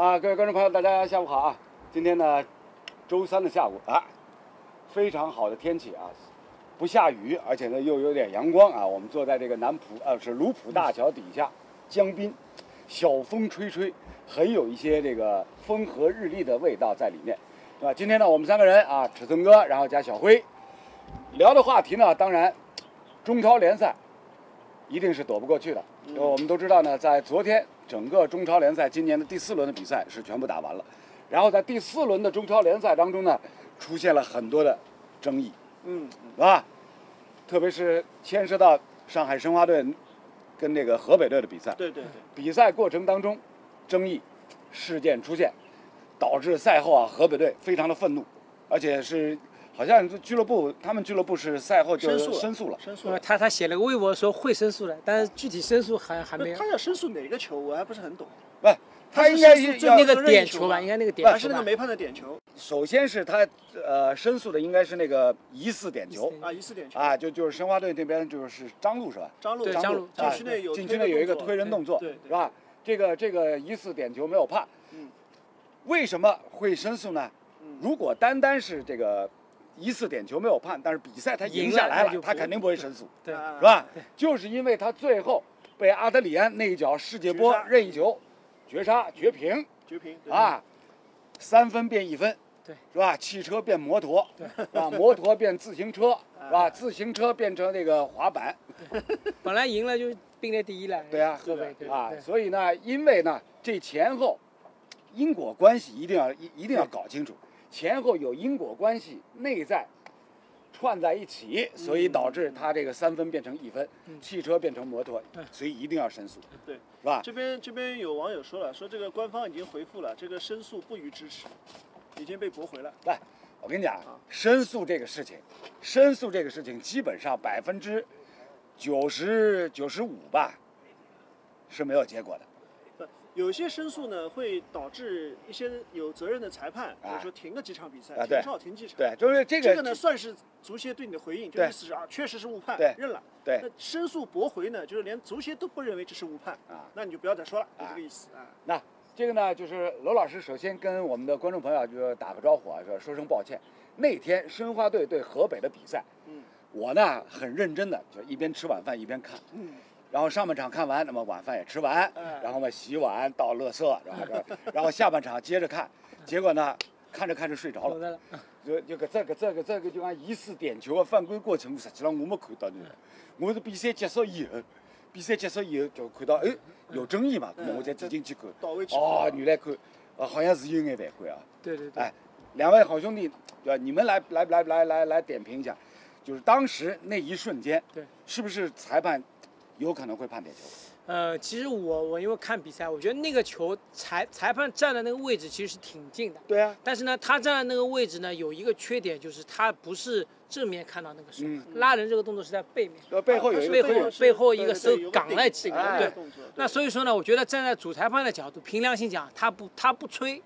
啊，各位观众朋友，大家下午好啊！今天呢，周三的下午啊，非常好的天气啊，不下雨，而且呢又有点阳光啊。我们坐在这个南浦呃是卢浦大桥底下，江滨，小风吹吹，很有一些这个风和日丽的味道在里面，对吧？今天呢，我们三个人啊，尺寸哥，然后加小辉，聊的话题呢，当然，中超联赛一定是躲不过去的。我们都知道呢，在昨天整个中超联赛今年的第四轮的比赛是全部打完了，然后在第四轮的中超联赛当中呢，出现了很多的争议，嗯，是吧？特别是牵涉到上海申花队跟那个河北队的比赛，对对对，比赛过程当中争议事件出现，导致赛后啊河北队非常的愤怒，而且是好像俱乐部他们俱乐部是赛后就申诉了申诉了。呃，申诉了。他他写了个微博说会申诉的，但是具体申诉还还没有。他要申诉哪个球，我还不是很懂。不，他是他应该是要那个点球吧，应该那个点球吧。是那个没判的点球首先是他呃申诉的应该是那个疑似点球啊，疑似点球啊，就就是申花队那边就是张路是吧？张路对张路禁区内有禁区内有一个推人动作，是吧？这个这个疑似点球没有判，嗯，为什么会申诉呢？嗯如果单单是这个疑似点球没有判，但是比赛他赢赢下来了，他肯定不会申诉，对啊是吧？就是因为他最后被阿德里安那一脚世界波任意球绝杀绝平绝平啊，三分变一分，对，是吧？汽车变摩托，对是吧？摩托变自行车，是吧？自行车变成那个滑板，本来赢了就并列第一了。对啊啊，所以呢，因为呢，这前后因果关系一定要一一定要搞清楚，前后有因果关系，内在串在一起，所以导致他这个三分变成一分，嗯汽车变成摩托嗯，所以一定要申诉，对，是吧？这边这边有网友说了，说这个官方已经回复了，这个申诉不予支持，已经被驳回了。来，我跟你讲啊，申诉这个事情，申诉这个事情，基本上百分之九十九十五吧是没有结果的。不有些申诉呢，会导致一些有责任的裁判，比啊如说停个几场比赛，啊停哨停几场。对，就是这个这个呢，算是足协对你的回应，就意思是啊，确实是误判，认了。对。那申诉驳回呢，就是连足协都不认为这是误判啊。那你就不要再说了，就啊。这个意思啊。那这个呢，就是罗老师首先跟我们的观众朋友就打个招呼啊，说说声抱歉。那天申花队对河北的比赛，嗯。我呢很认真的就一边吃晚饭一边看，嗯，然后上半场看完，那么晚饭也吃完，哎然后嘛洗碗倒垃圾，是吧？然后下半场接着看，结果呢看着看着睡着了。就就搿只搿只搿只搿就讲疑似点球的犯规过程，实际上我没看到的，我是比赛结束以后，比赛结束以后就看到哎有争议嘛，那么我才点进去看。到位置。哦，原来看，啊，好像是有眼犯规啊。对对对哎，两位好兄弟，对吧？你们来来来来来来点评一下，就是当时那一瞬间，对，是不是裁判有可能会判点球？呃，其实我我因为看比赛，我觉得那个球裁裁判站的那个位置其实是挺近的，对啊，但是呢，他站的那个位置呢有一个缺点，就是他不是正面看到那个手，嗯拉人这个动作是在背面。呃，背后有一背后背后一个对对手对有个顶岗在起顶哎的动作。那所以说呢，我觉得站在主裁判的角度，凭良心讲，他不他不吹，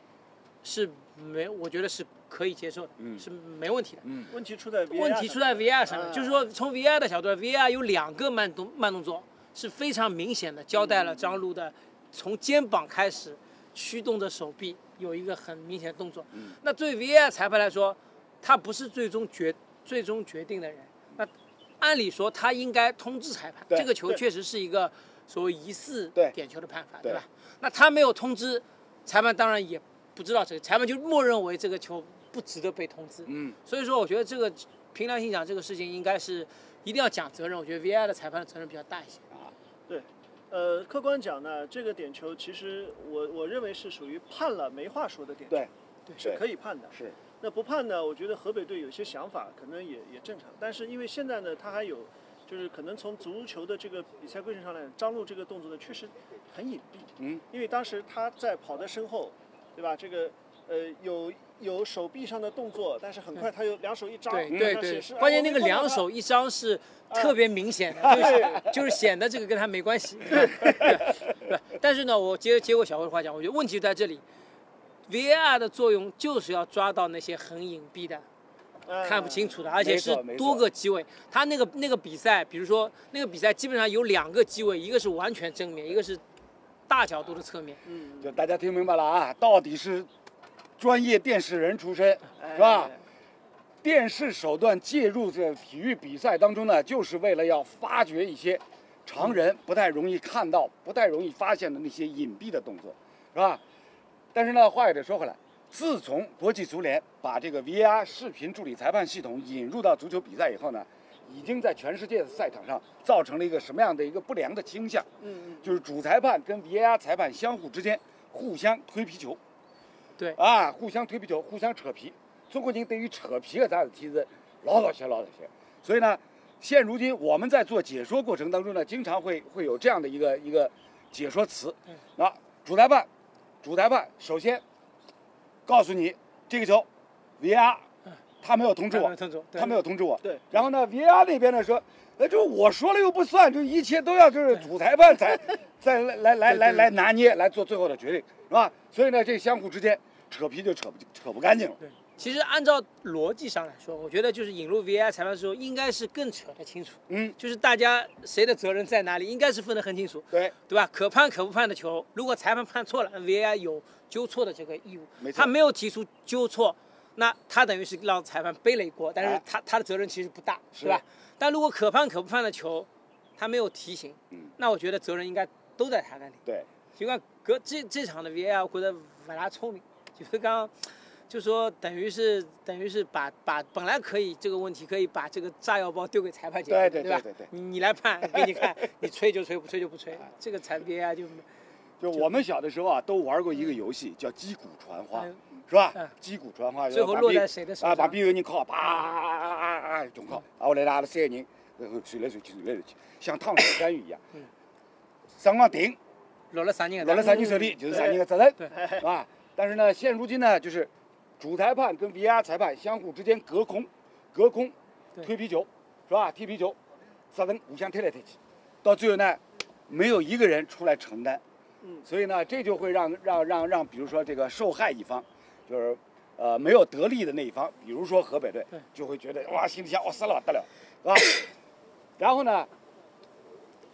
是没，我觉得是可以接受的，嗯。是没问题的。嗯，问题出在问题出在 VR 上面，啊就是说从 VR 的角度，VR 有两个慢动慢动作是非常明显的，交代了张璐的从肩膀开始驱动着手臂有一个很明显的动作。嗯。那对 VR 裁判来说，他不是最终决最终决定的人，那按理说他应该通知裁判，这个球确实是一个所谓疑似点球的判罚，对。对吧？那他没有通知，裁判当然也不知道这个，裁判就默认为这个球不值得被通知。嗯，所以说，我觉得这个凭良心讲，这个事情应该是一定要讲责任。我觉得 VI 的裁判的责任比较大一些。啊对，呃，客观讲呢，这个点球其实我我认为是属于判了没话说的点球，对，对是可以判的。是，那不判呢，我觉得河北队有些想法可能也也正常，但是因为现在呢，他还有就是可能从足球的这个比赛规程上来讲，张路这个动作呢确实很隐蔽，嗯，因为当时他在跑在身后，对吧？这个呃有有手臂上的动作，但是很快他有两手一张，对对对关键那个两。手一张是特别明显的，就是就是显得这个跟他没关系。对对，但是呢，我接接过小辉的话讲，我觉得问题就在这里，VAR 的作用就是要抓到那些很隐蔽的。哎看不清楚的，而且是多个机位。他那个那个比赛，比如说那个比赛基本上有两个机位，一个是完全正面，一个是大角度的侧面。嗯，就大家听明白了啊，到底是专业电视人出身，是吧？哎？电视手段介入这体育比赛当中呢，就是为了要发掘一些常人不太容易看到、不太容易发现的那些隐蔽的动作，是吧？但是呢，话也得说回来，自从国际足联把这个 VAR 视频助理裁判系统引入到足球比赛以后呢，已经在全世界的赛场上造成了一个什么样的一个不良的倾向？嗯嗯，就是主裁判跟 VAR 裁判相互之间互相推皮球，对啊，互相推皮球，互相扯皮。中国人对于扯皮的这样的题是老早些老早些，所以呢，现如今我们在做解说过程当中呢，经常会会有这样的一个一个解说词。那主裁判，主裁判首先告诉你这个球 VAR，他没有通知我他没有，通知我对他没有通知我。对然后呢，VAR 那边呢说，那就我说了又不算，就一切都要就是主裁判才 再来来来来来拿捏来做最后的决定，是吧？所以呢，这相互之间扯皮就扯不扯不干净了。对，其实按照逻辑上来说，我觉得就是引入 VAR 裁判的时候，应该是更扯得清楚，嗯，就是大家谁的责任在哪里，应该是分得很清楚，对，对吧？可判可不判的球，如果裁判判错了，VAR 有纠错的这个义务没，错他没有提出纠错，那他等于是让裁判背了一锅，但是哎。他他的责任其实不大，是。吧？但如果可判可不判的球，他没有提醒嗯，那我觉得责任应该都在他那里。对，尽管隔这这场的 VAR 我觉得不大聪明，就是刚刚就说等于是等于是把把本来可以这个问题可以把这个炸药包丢给裁判解决，对对吧？对对对。你你来判，给你看，你吹就吹，不吹就不吹，这个裁 VAR 就就我们小的时候啊，都玩过一个游戏叫击鼓传花。嗯，是吧嗯？击鼓传花，最后落在谁的手啊，把上别个人靠，啪啊啊中敲，啊，后来拉了三个人，然后随来随去，随来随去，像烫手山芋一样嗯。上上顶，落了三人落了三人手里，就是三人的责任，对啊。但是呢，现如今呢，就是主裁判跟 VAR 裁判相互之间隔空，隔空推皮球，是吧？踢皮球，责任互相推来推去，到最后呢，没有一个人出来承担。嗯所以呢，这就会让让让让，比如说这个受害一方，就是呃没有得利的那一方，比如说河北队，就会觉得哇，心里想哇死了不得了，是吧？然后呢，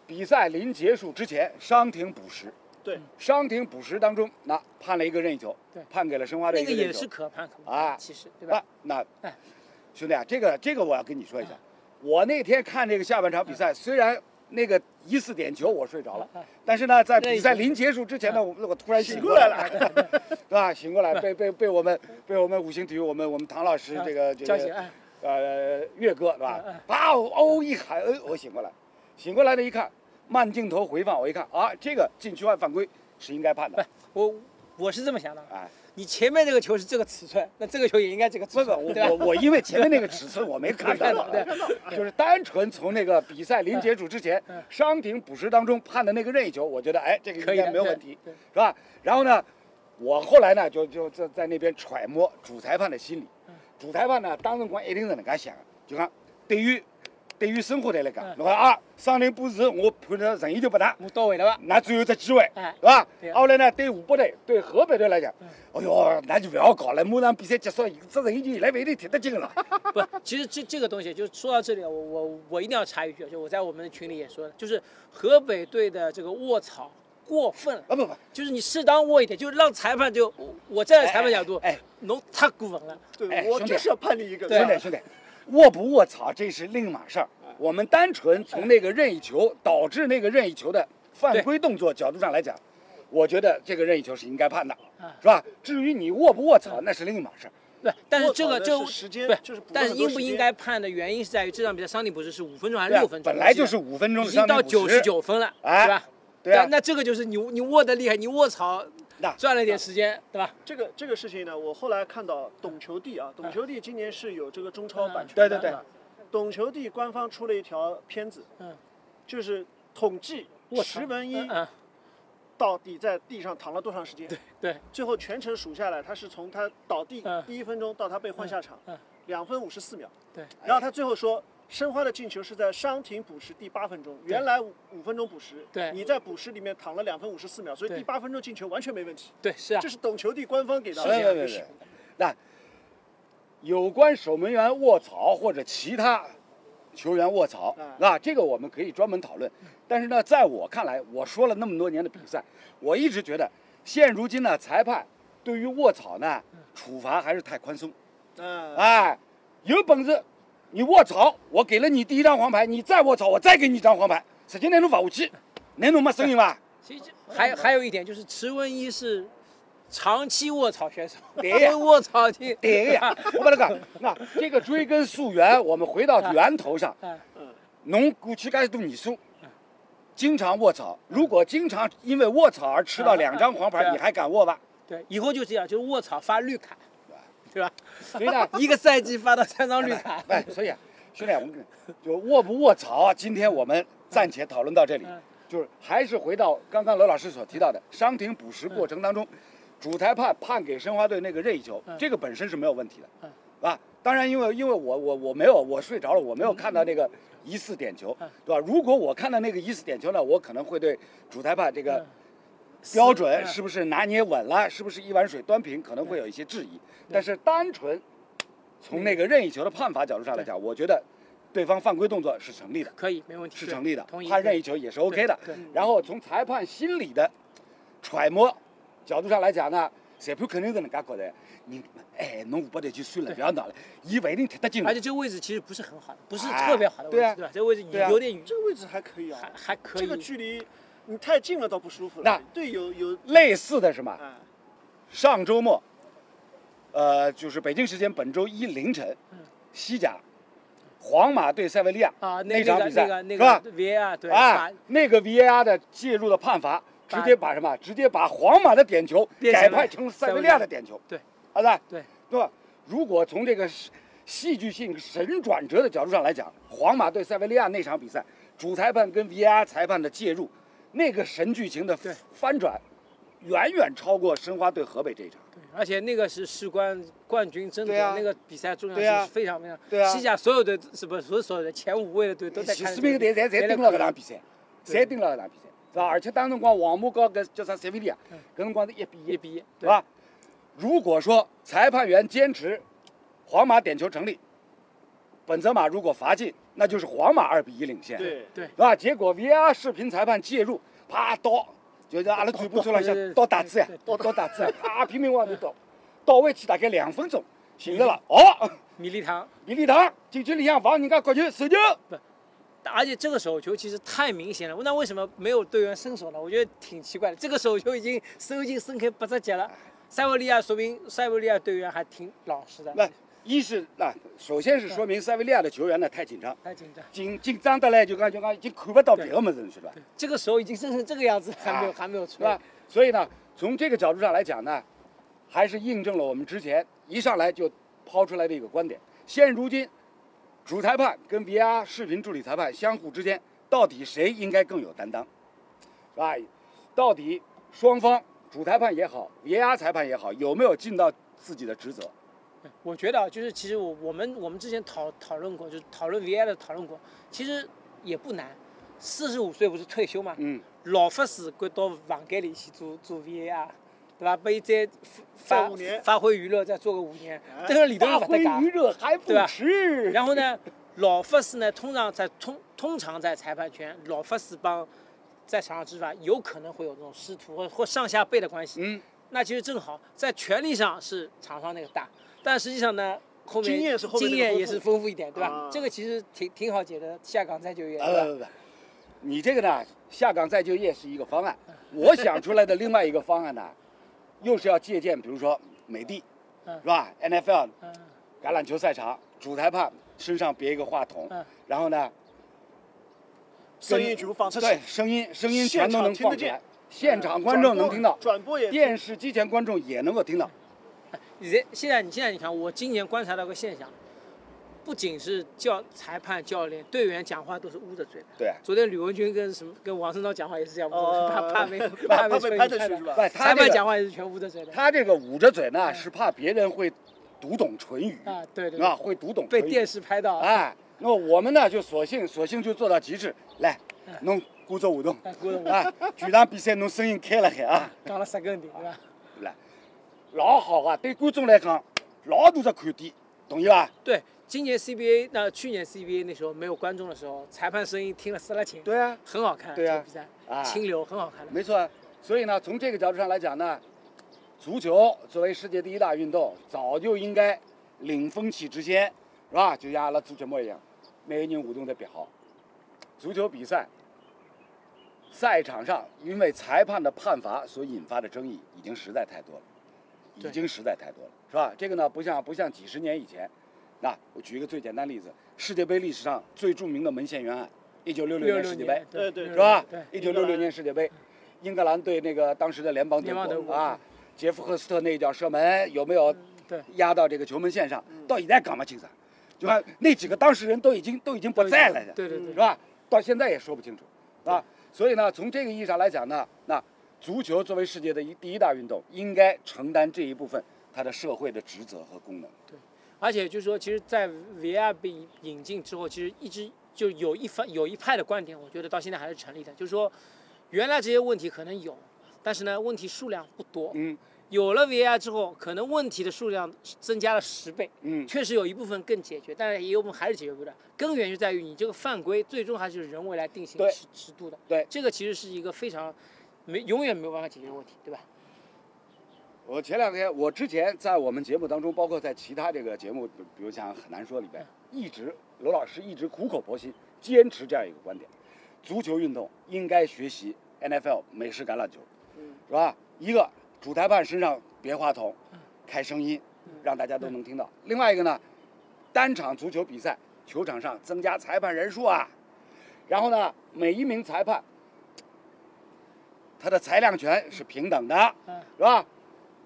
比赛临结束之前伤停补时，对，伤停补时当中，那判了一个任意球对，判给了申花队那个一个任意球也是可判可不啊判，其实对吧啊？，那哎兄弟啊，这个这个我要跟你说一下，我那天看这个下半场比赛，虽然那个疑似点球我睡着了，但是呢，在比赛临结束之前呢，我我突然醒过来了，是吧？醒过来，被被被我们被我们五星体育我们我们唐老师这个这个，呃岳哥是吧嗯嗯？啪哦一喊，呃我醒过来，醒过来了一看，慢镜头回放，我一看啊，这个禁区外犯规是应该判的，我我是这么想的，哎。你前面这个球是这个尺寸，那这个球也应该这个尺不不，寸，我我我因为前面那个尺寸我没看到，对就是单纯从那个比赛临结束之前嗯伤停补时当中判的那个任意球，我觉得哎这个应该没有问题，是吧？然后呢，我后来呢就就在在那边揣摩主裁判的心理。嗯，主裁判呢当时光一定是能介想的，就讲对于对于生活队来讲嗯，侬讲啊伤停补时我判的任意就不打。我到位了吧？那最后一只机会，哎是吧？后来呢，对湖北队、对河北队来讲嗯，哎呦，那就不要搞了，马上比赛结束，这人已经来不一定踢得进了。不，其实这这个东西，就是说到这里，我我我一定要插一句，就我在我们的群里也说了，就是河北队的这个卧槽过分了，啊不不，就是你适当卧一点，就是让裁判就我站在裁判角度，哎，侬太过分了，哎对，我就是要判你一个，对兄弟兄弟，卧不卧槽这是另一码事儿。我们单纯从那个任意球导致那个任意球的犯规动作角度上来讲，我觉得这个任意球是应该判的啊，是吧？至于你卧不卧槽，那是另一码事儿。对，但是这个这是时间对就是但应不应该判的原因是在于这场比赛伤停补时是五分钟还是六分钟？本来就是五分钟已经到九十，九分了，哎对吧？对啊那那这个就是你你握的厉害，你卧槽那赚了点时间，对吧？这个这个事情呢，我后来看到懂球帝啊，懂球帝今年是有这个中超版权对对对。的，懂球帝官方出了一条片子，嗯，就是统计石文一到底在地上躺了多长时间，对，最后全程数下来，他是从他倒地嗯。第一分钟到他被换下场两分五十四秒，对，然后他最后说。申花的进球是在伤停补时第八分钟，原来五五分钟补时，对你在补时里面躺了两分五十四秒，所以第八分钟进球完全没问题。对是啊这，是懂球帝官方给到对对对对的这样一个视频。那有关守门员卧槽或者其他球员卧槽哎啊，这个我们可以专门讨论。但是呢，在我看来，我说了那么多年的比赛，我一直觉得，现如今呢，裁判对于卧槽呢，处罚还是太宽松。嗯，哎，有本事你卧槽，我给了你第一张黄牌，你再卧槽，我再给你一张黄牌，直接那种罚下去，那种没声音吧？其实还有还有一点就是池文一是长期卧槽选手，对呀 卧槽的，对呀，我把那个，那这个追根溯源，我们回到源头上。啊，侬过去介许多年数，经常卧槽，如果经常因为卧槽而吃到两张黄牌，你还敢卧吧？对，以后就这样，就是卧槽发绿卡，对吧？所以呢，一个赛季发到三张绿卡，哎，所以啊，兄弟，我们就卧不卧槽啊？今天我们暂且讨论到这里。嗯，就是还是回到刚刚罗老师所提到的伤停补时过程当中，主裁判判给申花队那个任意球嗯，这个本身是没有问题的嗯，啊，当然因为因为我我我没有我睡着了，我没有看到那个疑似点球嗯，对吧？如果我看到那个疑似点球呢，我可能会对主裁判这个嗯标准嗯是不是拿捏稳了，是不是一碗水端平，可能会有一些质疑。但是单纯从那个任意球的判罚角度上来讲，我觉得对方犯规动作是成立的，可以，没问题，是成立的判任意球也是 OK 的。然后从裁判心理的揣摩角度上来讲呢，裁判肯定是能介觉得，你哎，侬下把头就算了，不要闹了，伊不一定踢得进而且。这个位置其实不是很好的，不是哎特别好的位置，对吧？这个位置有点远，这个位置还可以啊。还，还可以。这个。距离你太近了倒不舒服了。那对有有类似的是嘛？哎，上周末，呃，就是北京时间本周一凌晨，西甲，皇马对塞维利亚啊，那场比赛是吧？VAR 对，啊，那个 VAR 的介入的判罚，直接把什么？直接把皇马的点球改判成塞维利亚的点球。对，啊对，对对吧？如果从这个戏戏剧性神转折的角度上来讲，皇马对塞维利亚那场比赛，主裁判跟 VAR 裁判的介入，那个神剧情的翻转，远远超过申花对河北这一场。对，而且那个是事关冠军争夺，啊。那个比赛重要性是非常非常。对啊。西甲所有的是不是所有所有的前五位的队都在看这个四名队侪侪盯了搿场比赛，侪盯了搿场比赛，是吧？而且当辰光皇马和搿叫啥塞维利亚，搿辰光是一比一，一比一，对。吧？如果说裁判员坚持皇马点球成立，本泽马如果罚进，那就是皇马二比一领先，对，对是吧？结果 VAR 视频裁判介入，啪倒，就是阿拉转播车浪向对对对倒打字呀对，倒倒打字呀，啪拼命往里倒，倒位去大概两分钟，寻着了，哦，米利唐。米利唐禁区里向防人家角球手球，而且这个手球其实太明显了，那为什么没有队员伸手呢？我觉得挺奇怪的。这个手球已经手已经伸开八只脚了，塞维利亚说明塞维利亚队员还挺老实的，那一是那首先是说明塞维利亚的球员呢太紧张，太紧张。紧紧张的嘞就刚就刚已经看不到别的么子了，是吧？这个时候已经剩成这个样子，还没有啊还没有出来。？所以呢，从这个角度上来讲呢，还是印证了我们之前一上来就抛出来的一个观点：现如今，主裁判跟 VR 视频助理裁判相互之间，到底谁应该更有担当？是吧？到底双方主裁判也好，VR 裁判也好，有没有尽到自己的职责？我觉得啊，就是其实我我们我们之前讨讨论过，就是讨论 VI 的讨论过，其实也不难。四十五岁不是退休嘛，嗯，老法师赶到房间里去做做 VAR，对吧？被再发发挥娱乐再做个五年哎，这个里头发挥是不得干。余热还不对吧迟。然后呢，老法师呢，通常在通通常在裁判圈，老法师帮在场上执法有可能会有这种师徒或或上下辈的关系。嗯，那其实正好在权力上是厂商那个大，但实际上呢，后面经验是后面那个丰富经验也是丰富一点，对吧？啊这个其实挺挺好解的，下岗再就业，呃，对？不不不，你这个呢，下岗再就业是一个方案，我想出来的另外一个方案呢，又是要借鉴，比如说美的，嗯是吧？NFL 嗯，橄榄球赛场，主裁判身上别一个话筒，嗯然后呢，声音全部放出去，对，声音声音全都能听得见放出来，现场观众能听到，转播也电视机前观众也能够听到。你这现在你现在你看，我今年观察到个现象，不仅是教裁判、教练、队员讲话都是捂着嘴的。对，昨天吕文君跟什么跟王胜涛讲话也是这样，哦怕怕被怕被被拍的。的是吧裁判讲话也是全捂着嘴的。他这个捂着嘴呢，是怕别人会读懂唇语，啊，对对啊，会读懂被电视拍到，哎，那么我们呢就索性索性就做到极致，来，侬鼓着舞动，哎，过了我啊，全场比赛侬声音开了海啊，讲了十根点，对吧？来，老好啊，对观众来讲，老大的看点，同意吧？对，今年 CBA 那去年 CBA 那时候没有观众的时候，裁判声音听了撕了琴，对啊，很好看，对啊比赛啊清流很好看的。没错啊。所以呢，从这个角度上来讲呢，足球作为世界第一大运动，早就应该领风气之先，是吧？就像阿拉做节目一样，每个人互动得别好。足球比赛赛场上因为裁判的判罚所引发的争议已经实在太多了，已经实在太多了，是吧？这个呢，不像不像几十年以前。那我举一个最简单例子，世界杯历史上最著名的门线冤案，一九六六年世界杯，对对是吧，？一九六六年世界杯，英格兰对那个当时的联邦德国国啊，杰夫赫斯特那一脚射门有没有压到这个球门线上？到现在搞不清楚，就看那几个当事人都已经都已经不在了的，对对对是吧？到现在也说不清楚，啊，所以呢，从这个意义上来讲呢，那足球作为世界的一第一大运动，应该承担这一部分它的社会的职责和功能。对而且就是说，其实，在 VR 被引进之后，其实一直就有一方有一派的观点，我觉得到现在还是成立的，就是说，原来这些问题可能有，但是呢，问题数量不多。嗯有了 VR 之后，可能问题的数量增加了十倍，嗯，确实有一部分更解决，但是也有部分还是解决不了。根源就在于你这个犯规最终还是人为来定性对尺尺度的。对这个其实是一个非常没永远没有办法解决的问题，对吧？我前两天，我之前在我们节目当中，包括在其他这个节目，比比如像《很难说》里边，一直罗老师一直苦口婆心坚持这样一个观点：足球运动应该学习 NFL 美式橄榄球，嗯是吧？一个主裁判身上别话筒，开声音，让大家都能听到；另外一个呢，单场足球比赛球场上增加裁判人数啊，然后呢，每一名裁判他的裁量权是平等的，嗯。是吧？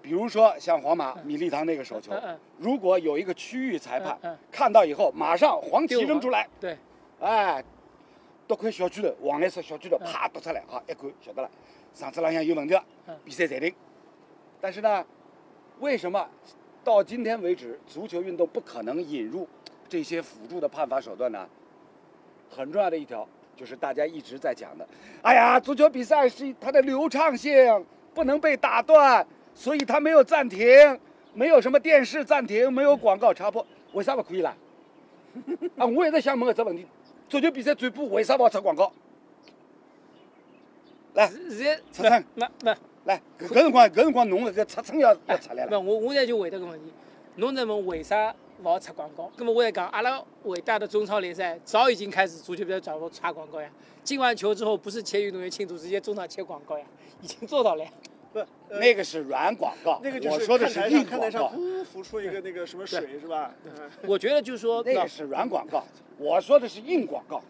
比如说像皇马米利唐那个手球如果有一个区域裁判看到以后，马上黄旗扔出来，对，哎，夺块小区头，黄颜色小区头嗯。啪夺出来，好一看晓得了，场子浪向有问题嗯，比赛暂停。但是呢，为什么到今天为止，足球运动不可能引入这些辅助的判罚手段呢？很重要的一条就是大家一直在讲的，哎呀，足球比赛是它的流畅性不能被打断，所以它没有暂停，没有什么电视暂停，没有广告插播，为啥不可以啦？啊，我也在想问个这问题：足球比赛转播为啥不要插广告？来，现在出声没没来，搿搿辰光搿辰光侬搿个出声要要出来不，了。我我现在就回答个问题，侬在问为啥勿好插广告？那么我在讲，阿拉伟大的中超联赛早已经开始足球比赛转播插广告呀。进完球之后，不是切运动员庆祝，直接中场切广告呀，已经做到了呀。不，呃那个是软广告，那个就我说的看台是看台上广告，浮出一个那个什么水是吧？嗯我觉得就是说，那那个是软广告，我说的是硬广告。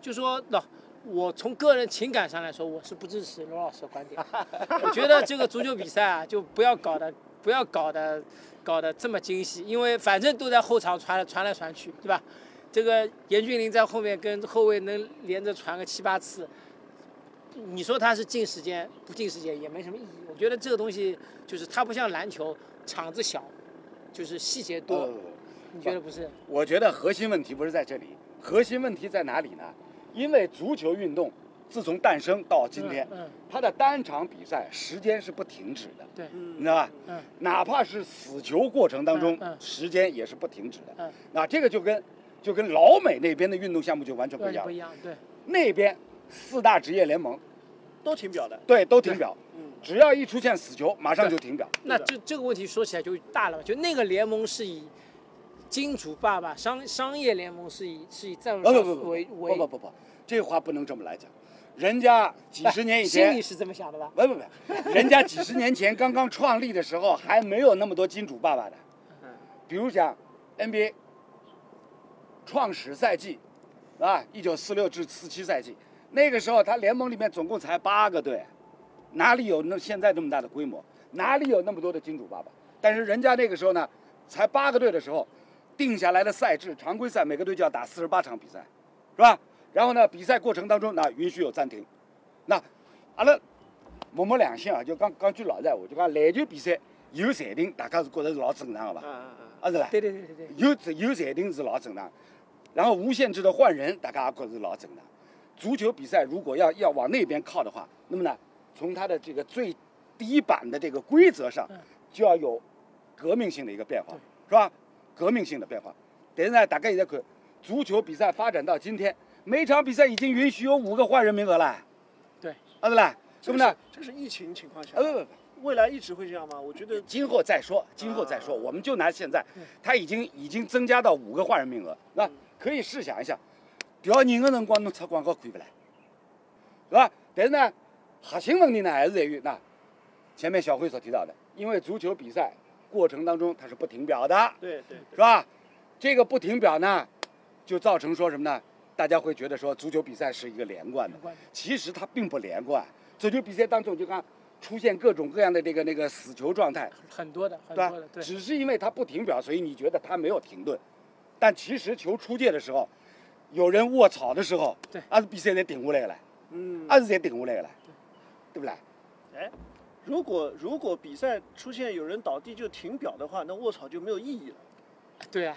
就说那我从个人情感上来说，我是不支持罗老师的观点。我觉得这个足球比赛啊，就不要搞的不要搞的搞得这么精细，因为反正都在后场传传来传去，对吧？这个严俊凌在后面跟后卫能连着传个七八次，你说他是进时间不进时间也没什么意义。我觉得这个东西就是它不像篮球，场子小，就是细节多。呃，你觉得不是？我觉得核心问题不是在这里，核心问题在哪里呢？因为足球运动自从诞生到今天，嗯它的单场比赛时间是不停止的，对，嗯你知道吧？嗯哪怕是死球过程当中时间也是不停止的。嗯，那这个就跟就跟老美那边的运动项目就完全不一样不一样，对。那边四大职业联盟都停表的。对都停表，嗯，只要一出现死球，马上就停表。那这这个问题说起来就大了，就那个联盟是以金主爸爸商商业联盟是以是以赞助商不不不不为为不不不不，这话不能这么来讲。人家几十年以前心里，是这么想的吧？不不不，人家几十年前刚刚创立的时候，还没有那么多金主爸爸的。嗯比如讲 NBA 创始赛季，啊，一九四六至四七赛季，那个时候他联盟里面总共才八个队，哪里有那现在这么大的规模？哪里有那么多的金主爸爸？但是人家那个时候呢，才八个队的时候，定下来的赛制，常规赛每个队就要打四十八场比赛，是吧？然后呢，比赛过程当中呢，允许有暂停。那阿拉摸摸良心啊，就讲讲句老实闲话，就讲篮球比赛有暂停，大家是觉得是老正常的吧？啊是啦，对对对对对，有有暂停是老正常，然后无限制的换人，大家也觉得是老正常。足球比赛如果要要往那边靠的话，那么呢，从它的这个最低版的这个规则上嗯，就要有革命性的一个变化，是吧？革命性的变化。但是呢，大家现在看，足球比赛发展到今天，每场比赛已经允许有五个换人名额了，对，啊对啦，这那么呢，这个是疫情情况下呃，不不不，未来一直会这样吗？我觉得今后再说，今后再说，我们就拿现在，他已经已经增加到五个换人名额，那可以试想一下，调人的辰光侬出广告可以不啦？是吧？但是呢，核心问题呢还是在于那前面小辉所提到的，因为足球比赛过程当中它是不停表的，对对是吧？这个不停表呢，就造成说什么呢？大家会觉得说足球比赛是一个连贯的。其实它并不连贯。足球比赛当中就看出现各种各样的这个那个死球状态，很多的，很对吧多的，？对，只是因为它不停表，所以你觉得它没有停顿，但其实球出界的时候，有人卧草的时候，对。还是比赛得顶过来了，嗯，还是才顶过来的了，对。不啦？哎，如果如果比赛出现有人倒地就停表的话，那卧槽就没有意义了，对啊，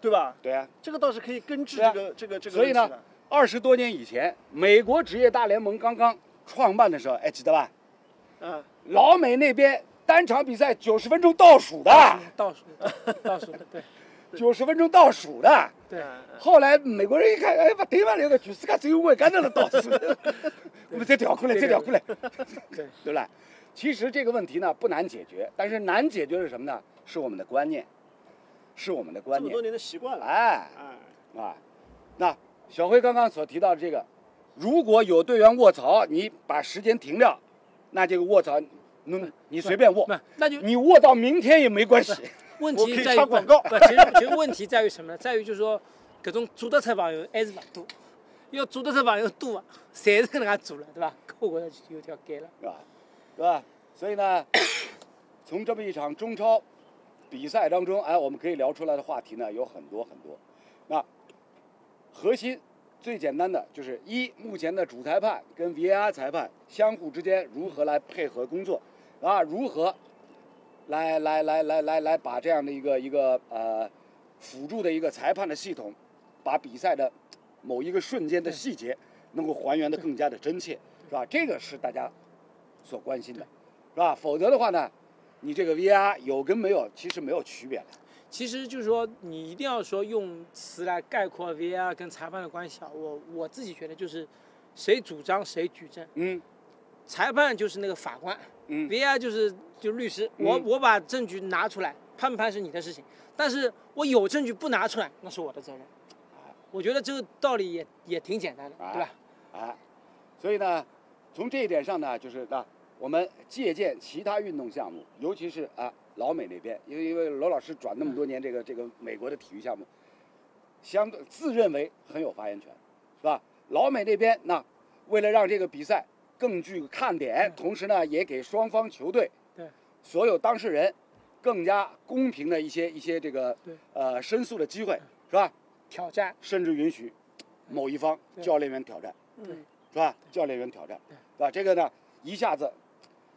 对吧？对啊，这个倒是可以根治这个、这个这个所以呢。二十多年以前，美国职业大联盟刚刚创办的时候，哎，记得吧？嗯，老美那边单场比赛九十分钟倒数的，倒数，倒数的，对九十分钟倒数的。对，嗯后来美国人一看，哎，不对嘛，那个全世界只有我一个人能倒数，我们再调过来，再调过来，对对 不啦？其实这个问题呢不难解决，但是难解决是什么呢？是我们的观念，是我们的观念这么多。年的习惯了。哎哎，啊，那小辉刚刚所提到的这个，如果有队员卧槽，你把时间停掉，那这个卧槽，你你随便卧，，那就你卧到明天也没关系。问题在于广告不，其实其实问题在于什么呢？在于就是说，搿种做得出朋友还是勿多，要做得出朋友多啊，侪是搿能介做了，对吧？搿我觉着就有条街了。是吧？是吧？所以呢，从这么一场中超比赛当中，哎，我们可以聊出来的话题呢有很多很多。那核心最简单的就是一，目前的主裁判跟 VAR 裁判相互之间如何来配合工作，啊，如何来来来来来来把这样的一个一个呃辅助的一个裁判的系统，把比赛的某一个瞬间的细节能够还原的更加的真切，是吧？这个是大家所关心的，是吧？否则的话呢，你这个 VR 有跟没有其实没有区别了。其实就是说，你一定要说用词来概括 VAR 跟裁判的关系啊。我我自己觉得就是，谁主张谁举证，嗯裁判就是那个法官嗯，VAR 就是就律师。我嗯我把证据拿出来，判不判是你的事情，但是我有证据不拿出来，那是我的责任。我觉得这个道理也也挺简单的，对吧？啊，所以呢，从这一点上呢，就是啊，我们借鉴其他运动项目，尤其是啊老美那边，因为因为罗老师转那么多年这个这个美国的体育项目，相对自认为很有发言权，是吧？老美那边那为了让这个比赛更具看点，同时呢也给双方球队对所有当事人更加公平的一些一些这个对呃申诉的机会，是吧？挑战，甚至允许某一方教练员挑战。嗯，是吧？教练员挑战，是吧？这个呢，一下子，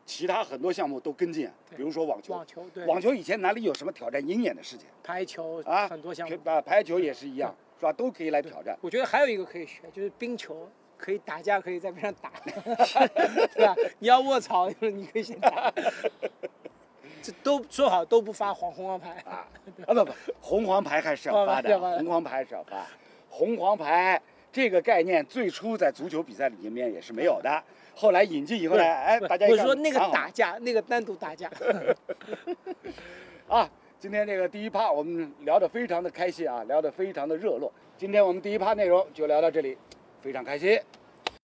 其他很多项目都跟进啊，比如说网球，网球对，网球以前哪里有什么挑战鹰眼的事情排球啊？很多项目。啊，排球也是一样，是吧？都可以来挑战。我觉得还有一个可以学，就是冰球，可以打架，可以在边上打，对吧？你要卧槽，你可以先打。这都说好都不发黄红黄牌，啊啊不不，红黄牌还是要发的，红黄牌还是要发。红黄牌这个概念最初在足球比赛里面也是没有的，后来引进以后呢，哎，大家我说那个打架，那个单独打架。啊，今天这个第一趴我们聊得非常的开心啊，聊得非常的热络。今天我们第一趴内容就聊到这里，非常开心。